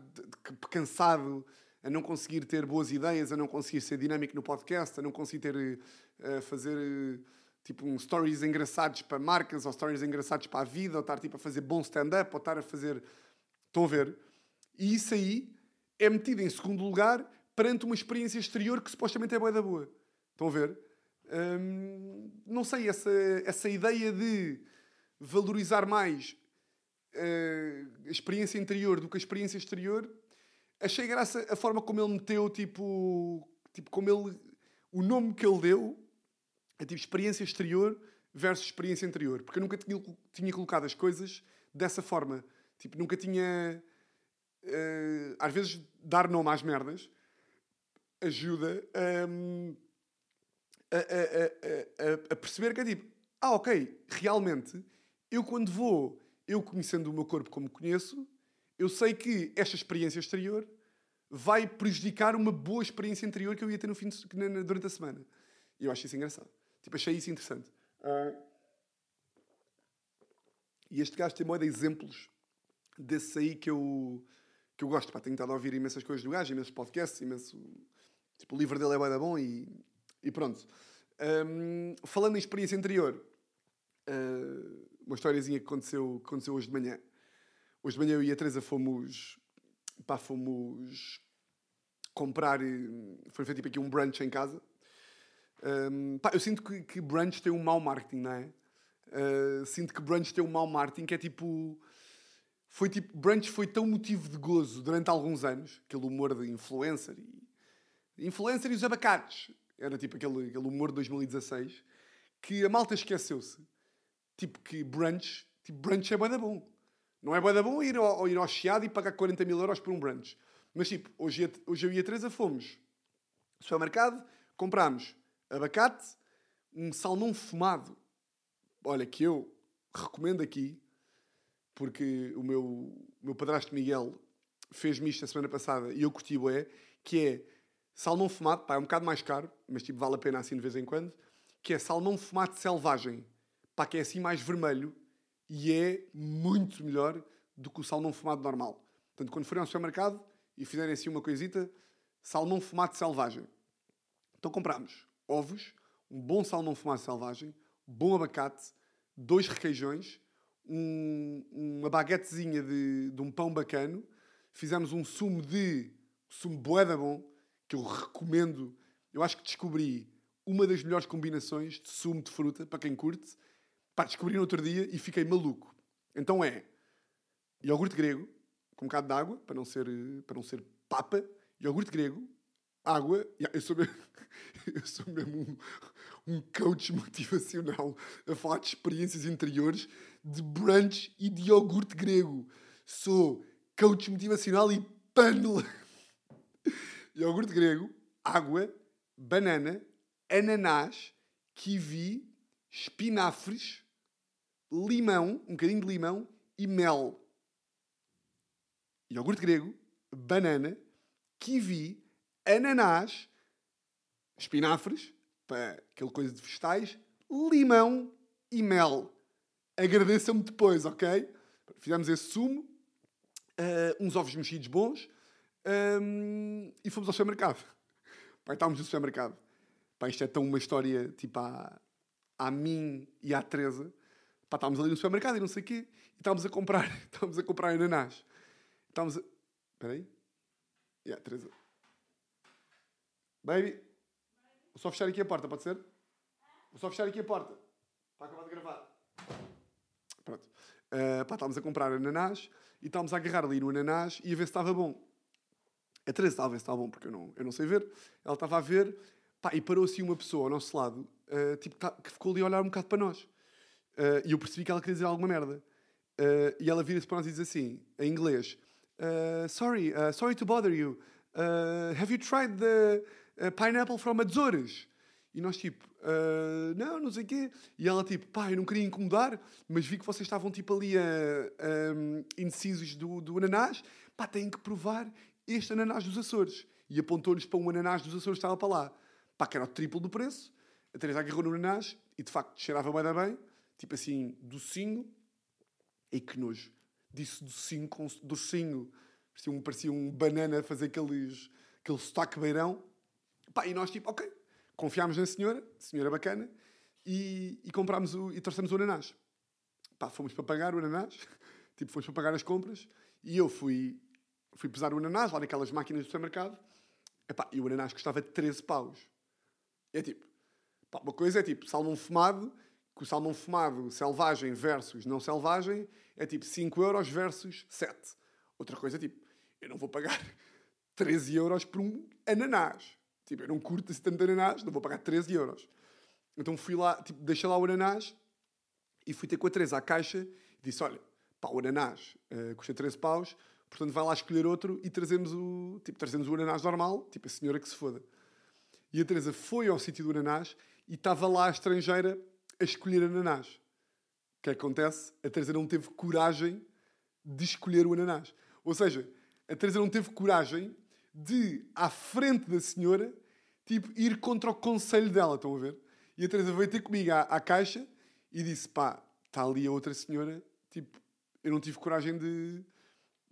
B: cansado, a não conseguir ter boas ideias, a não conseguir ser dinâmico no podcast, a não conseguir ter, eh, a fazer eh, tipo um stories engraçados para marcas, ou stories engraçados para a vida, ou estar tipo a fazer bom stand-up, ou estar a fazer. Estão a ver? E isso aí é metido em segundo lugar perante uma experiência exterior que supostamente é boa da boa. Estão a ver? Hum, não sei, essa, essa ideia de valorizar mais a experiência interior do que a experiência exterior, achei graça a forma como ele meteu, tipo, tipo como ele, o nome que ele deu, é tipo experiência exterior versus experiência interior, porque eu nunca tinha, tinha colocado as coisas dessa forma, tipo, nunca tinha, eh, às vezes, dar nome às merdas ajuda hum, a, a- a- a- a perceber que é tipo, ah, ok, realmente, eu quando vou, eu conhecendo o meu corpo como conheço, eu sei que esta experiência exterior vai prejudicar uma boa experiência interior que eu ia ter no fim de, na- na- durante a semana. E eu acho isso engraçado. Tipo, achei isso interessante. Ah, e este gajo tem moda de exemplos desses aí que eu, que eu gosto. Pá, tenho estado a ouvir imensas coisas do gajo, imensos podcasts, imenso... Tipo, o livro dele é da bom e, e pronto. Hum, falando em experiência interior, uh, uma historiazinha que aconteceu, aconteceu hoje de manhã. Hoje de manhã eu e a Teresa fomos, pá, fomos comprar, eh, foi feito tipo aqui um brunch em casa. Hum, pá, eu sinto que, que brunch tem um mau marketing, não é? Uh, sinto que brunch tem um mau marketing que é tipo foi tipo, brunch foi tão motivo de gozo durante alguns anos, aquele humor de influencer e influencer e os abacates, era tipo aquele, aquele humor de 2016, que a malta esqueceu-se, tipo que brunch, tipo brunch é bué bom. Não é bué bom ir ao, ir ao Chiado e pagar 40 mil euros por um brunch. Mas tipo, hoje, hoje eu e a Teresa fomos supermercado, comprámos abacate, um salmão fumado, olha, que eu recomendo aqui, porque o meu, meu padrasto Miguel fez-me isto a semana passada e eu curti bué, que é salmão fumado, pá, é um bocado mais caro, mas tipo vale a pena assim de vez em quando, que é salmão fumado selvagem, pá, que é assim mais vermelho e é muito melhor do que o salmão fumado normal. Portanto, quando forem ao supermercado e fizerem assim uma coisita, salmão fumado selvagem. Então comprámos ovos, um bom salmão fumado selvagem, bom abacate, dois requeijões, um- uma baguetezinha de, de um pão bacano, fizemos um sumo de sumo boeda bom, que eu recomendo. Eu acho que descobri uma das melhores combinações de sumo de fruta, para quem curte. Pá, descobri no outro dia e fiquei maluco. Então é iogurte grego, com um bocado de água, para não ser, para não ser papa, iogurte grego, água. Eu sou mesmo, (laughs) eu sou mesmo um, um coach motivacional a falar de experiências interiores, de brunch e de iogurte grego. Sou coach motivacional e panela. (laughs) Iogurte grego, água, banana, ananás, kiwi, espinafres, limão, um bocadinho de limão e mel. Iogurte grego, banana, kiwi, ananás, espinafres, para aquele coisa de vegetais, limão e mel. Agradeçam-me depois, ok? Fizemos esse sumo, ah, uns ovos mexidos bons ahm, e fomos ao supermercado. Pai, estávamos no supermercado. Pá, isto é tão uma história tipo à, à mim e à Teresa. Pá, estávamos ali no supermercado e não sei o quê. E estávamos a comprar, (laughs) estávamos a comprar ananás. Estávamos a... Espera aí. Yeah, Teresa. Baby. Vou só fechar aqui a porta, pode ser? Vou só fechar aqui a porta. Para acabar de gravar. Pronto. Uh, pá, estávamos a comprar ananás e estávamos a agarrar ali no ananás e a ver se estava bom. A Teresa estava a ver se estava bom, porque eu não, eu não sei ver. Ela estava a ver pá, e parou assim uma pessoa ao nosso lado uh, tipo, tá- que ficou ali a olhar um bocado para nós. Uh, e eu percebi que ela queria dizer alguma merda. Uh, e ela vira-se para nós e diz assim, em inglês: sorry, sorry to bother you. Have you tried the pineapple from Azores? E nós tipo, "Uh, não, não sei o quê. E ela tipo, pá, eu não queria incomodar, mas vi que vocês estavam tipo ali indecisos do, do ananás. Pá, têm que provar este ananás dos Açores. E apontou-lhes para um ananás dos Açores que estava para lá. Pá, que era o triplo do preço. A Teresa agarrou no ananás e de facto cheirava bem, bem, tipo assim, docinho. E que nojo. Disse docinho com docinho. Parecia um, parecia um banana a fazer aqueles, aquele sotaque beirão. Pá, e nós tipo, ok, confiámos na senhora, senhora bacana, e, e comprámos o, e trouxemos o ananás. Pá, fomos para pagar o ananás, (laughs) tipo, fomos para pagar as compras, e eu fui, fui pesar o ananás lá naquelas máquinas do supermercado, Epá, e o ananás custava 13 paus. É tipo, pá, uma coisa é tipo salmão fumado, que o salmão fumado selvagem versus não selvagem é tipo 5 euros versus 7. Outra coisa é tipo, eu não vou pagar (laughs) 13 euros por um ananás. Tipo, eu não curto esse tanto de ananás, não vou pagar 13 euros. Então fui lá, tipo, deixei lá o ananás e fui ter com a Teresa à caixa e disse, olha, pá, o ananás eh, custa 13 paus, portanto vai lá escolher outro e trazemos o, tipo, trazemos o ananás normal, tipo, a senhora que se foda. E a Teresa foi ao sítio do ananás e estava lá a estrangeira a escolher ananás. O que é que acontece? A Teresa não teve coragem de escolher o ananás. Ou seja, a Teresa não teve coragem de, à frente da senhora, tipo, ir contra o conselho dela, estão a ver? E a Teresa veio ter comigo à, à caixa e disse, pá, está ali a outra senhora, tipo, eu não tive coragem de,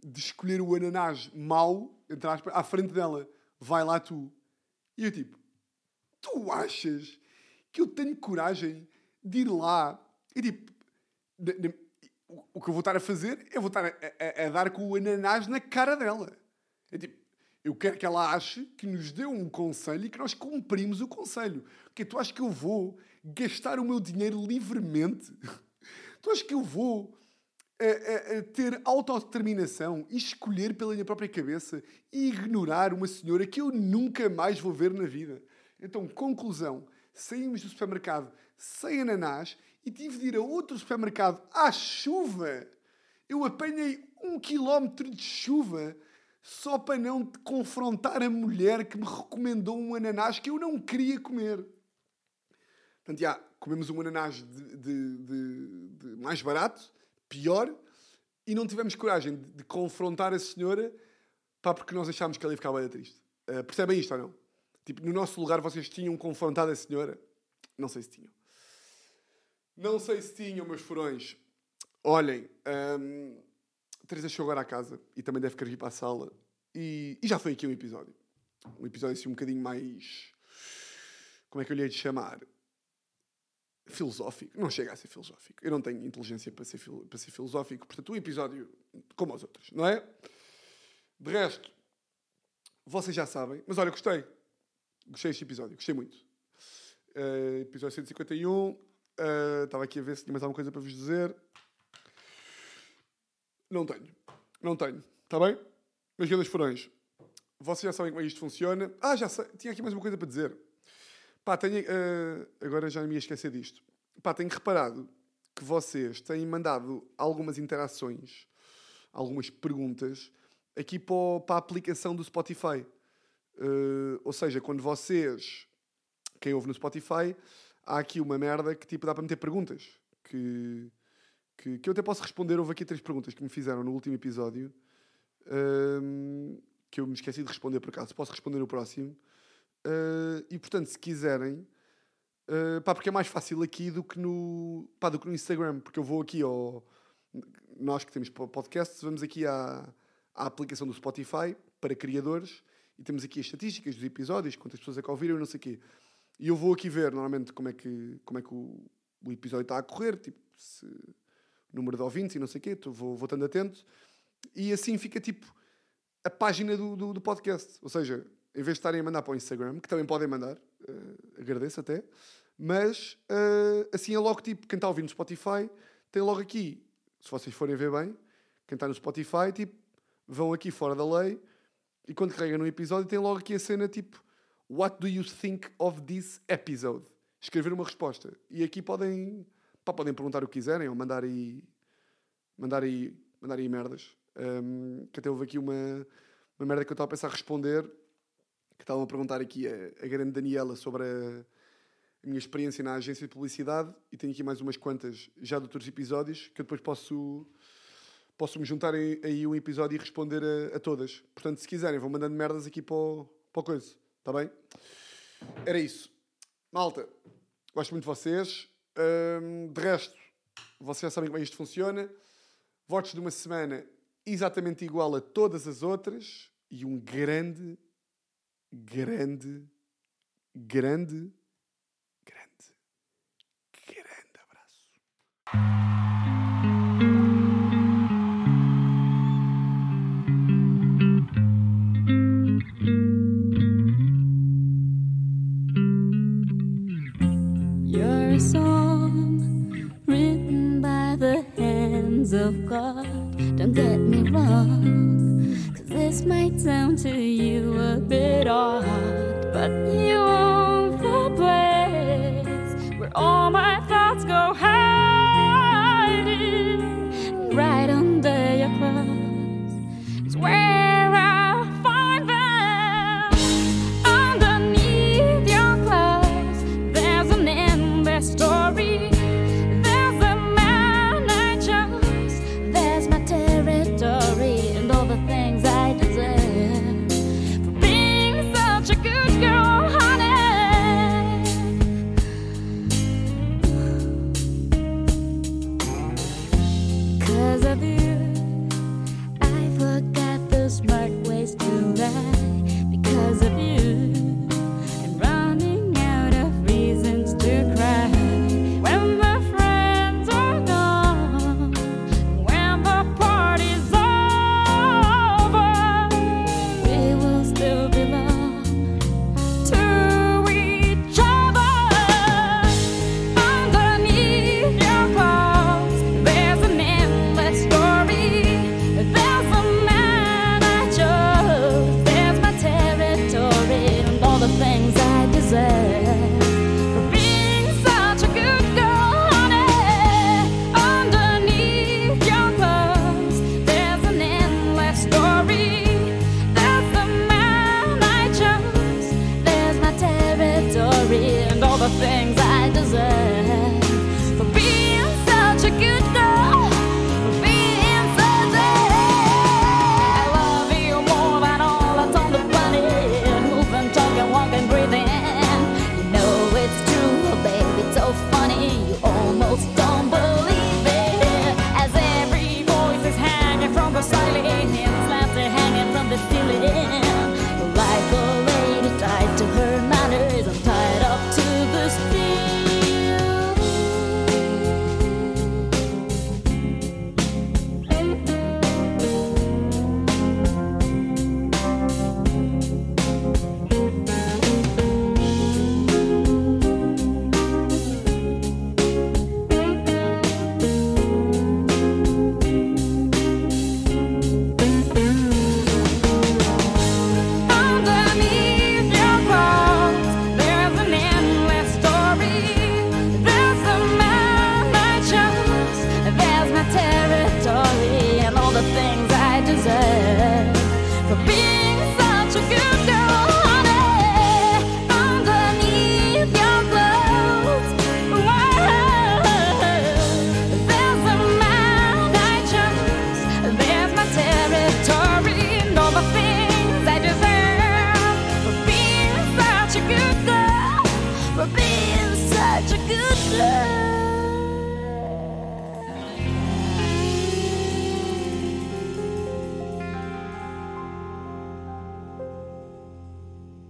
B: de escolher o ananás mau, entre aspas, à frente dela. Vai lá tu. E eu tipo, tu achas que eu tenho coragem de ir lá e tipo, de- de- o- que eu vou estar a fazer é vou estar a, a- a dar com o ananás na cara dela. É tipo, eu quero que ela ache que nos deu um conselho e que nós cumprimos o conselho. Porque tu achas que eu vou gastar o meu dinheiro livremente? (laughs) Tu achas que eu vou a- a ter autodeterminação e escolher pela minha própria cabeça e ignorar uma senhora que eu nunca mais vou ver na vida? Então, conclusão: saímos do supermercado sem ananás e tive de ir a outro supermercado à chuva. Eu apanhei um quilómetro de chuva só para não confrontar a mulher que me recomendou um ananás que eu não queria comer. Portanto, já, comemos um ananás de, de- de- de mais barato, pior, e não tivemos coragem de, confrontar a senhora pá, porque nós achámos que ela ia ficar bem triste. Ah, percebem isto ou não? Tipo, no nosso lugar vocês tinham confrontado a senhora? Não sei se tinham. Não sei se tinham, meus furões. Olhem, hum, Teresa chegou agora à casa e também deve querer ir para a sala. E, e já foi aqui um episódio. Um episódio assim um bocadinho mais. Como é que eu lhe hei de chamar? Filosófico. Não chega a ser filosófico. Eu não tenho inteligência para ser, para ser filosófico. Portanto, um episódio como os outros, não é? De resto, vocês já sabem. Mas olha, gostei. Gostei deste episódio. Gostei muito. Eh, episódio 151. Eh, estava aqui a ver se tinha mais alguma coisa para vos dizer. Não tenho. Não tenho. Está bem? Meus grandes furões. Vocês já sabem como é isto funciona. Ah, já sei. Tinha aqui mais uma coisa para dizer. Pá, tenho... eh, agora já me ia esquecer disto. Pá, tenho reparado que vocês têm mandado algumas interações, algumas perguntas, aqui para, para a aplicação do Spotify. Eh, ou seja, quando vocês, quem ouve no Spotify, há aqui uma merda que tipo dá para meter perguntas. Que, que, que eu até posso responder. Houve aqui três perguntas que me fizeram no último episódio. ehm, que eu me esqueci de responder por acaso. Posso responder no próximo. Eh, e portanto, se quiserem, eh, pá, porque é mais fácil aqui do que no, pá, do que no Instagram, porque eu vou aqui ao. Nós que temos po- podcasts, vamos aqui à, à aplicação do Spotify para criadores e temos aqui as estatísticas dos episódios, quantas pessoas é que ouviram e não sei o quê. E eu vou aqui ver normalmente como é que, como é que o, o episódio está a correr, tipo, se, número de ouvintes e não sei o quê, tô- vou, vou estando atento. E assim fica tipo a página do, do, do podcast. Ou seja, em vez de estarem a mandar para o Instagram, que também podem mandar, eh, agradeço até, mas eh, assim é logo tipo, quem está ouvir no Spotify tem logo aqui, se vocês forem ver bem, quem está no Spotify, tipo, vão aqui fora da lei e quando carregam no episódio tem logo aqui a cena tipo What do you think of this episode? Escrever uma resposta. E aqui podem, pá, podem perguntar o que quiserem ou mandar aí mandar aí, mandar aí merdas. Um, que até houve aqui uma, uma merda que eu estava a pensar responder, que estavam a perguntar aqui a, a grande Daniela sobre a, a minha experiência na agência de publicidade e tenho aqui mais umas quantas já de outros episódios que eu depois posso, posso me juntar aí um episódio e responder a, a todas. Portanto, se quiserem, vão mandando merdas aqui para o, para o coisa. Está bem? Era isso. Malta, gosto muito de vocês. Hum, de resto, vocês já sabem como é isto funciona. Votos de uma semana exatamente igual a todas as outras. E um grande, grande, grande, grande, grande abraço.
A: The hands of God. Don't get me wrong, cause this might sound to you a bit odd, but you